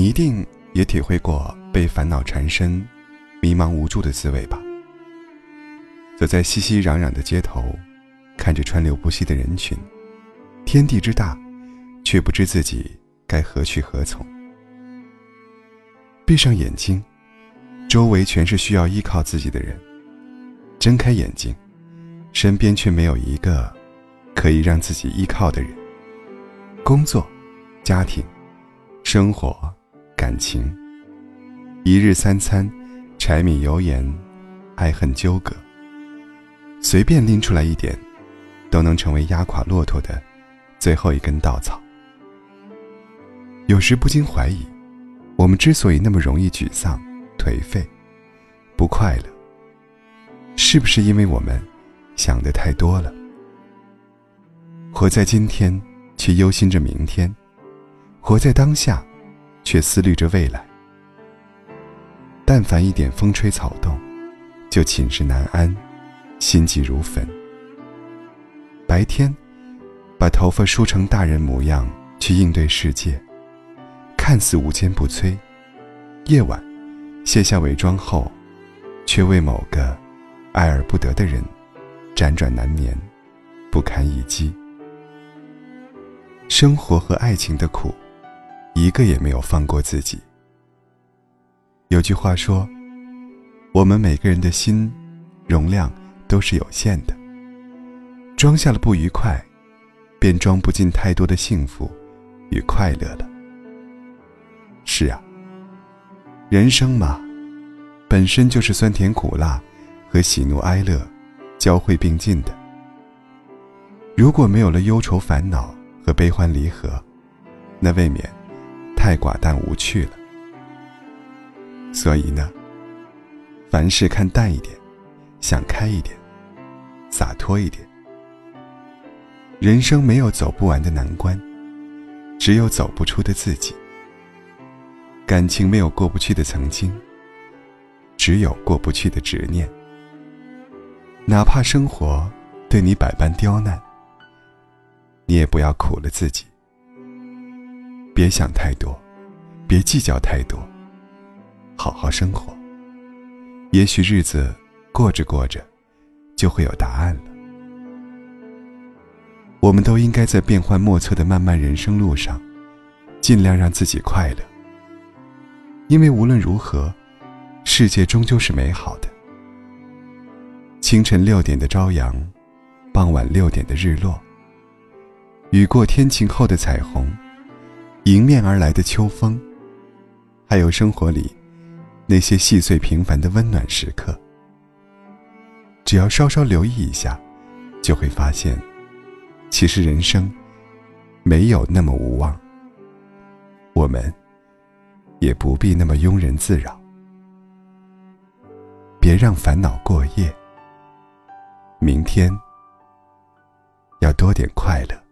你一定也体会过被烦恼缠身、迷茫无助的滋味吧？走在熙熙攘攘的街头，看着川流不息的人群，天地之大，却不知自己该何去何从。闭上眼睛，周围全是需要依靠自己的人；睁开眼睛，身边却没有一个可以让自己依靠的人。工作、家庭、生活。感情，一日三餐，柴米油盐，爱恨纠葛。随便拎出来一点，都能成为压垮骆驼的最后一根稻草。有时不禁怀疑，我们之所以那么容易沮丧、颓废、不快乐，是不是因为我们想的太多了？活在今天，却忧心着明天；活在当下。却思虑着未来。但凡一点风吹草动，就寝食难安，心急如焚。白天，把头发梳成大人模样去应对世界，看似无坚不摧；夜晚，卸下伪装后，却为某个爱而不得的人辗转难眠，不堪一击。生活和爱情的苦。一个也没有放过自己。有句话说：“我们每个人的心容量都是有限的，装下了不愉快，便装不进太多的幸福与快乐了。”是啊，人生嘛，本身就是酸甜苦辣和喜怒哀乐交汇并进的。如果没有了忧愁烦恼和悲欢离合，那未免……太寡淡无趣了，所以呢，凡事看淡一点，想开一点，洒脱一点。人生没有走不完的难关，只有走不出的自己。感情没有过不去的曾经，只有过不去的执念。哪怕生活对你百般刁难，你也不要苦了自己。别想太多，别计较太多，好好生活。也许日子过着过着，就会有答案了。我们都应该在变幻莫测的漫漫人生路上，尽量让自己快乐。因为无论如何，世界终究是美好的。清晨六点的朝阳，傍晚六点的日落，雨过天晴后的彩虹。迎面而来的秋风，还有生活里那些细碎平凡的温暖时刻，只要稍稍留意一下，就会发现，其实人生没有那么无望。我们也不必那么庸人自扰，别让烦恼过夜。明天要多点快乐。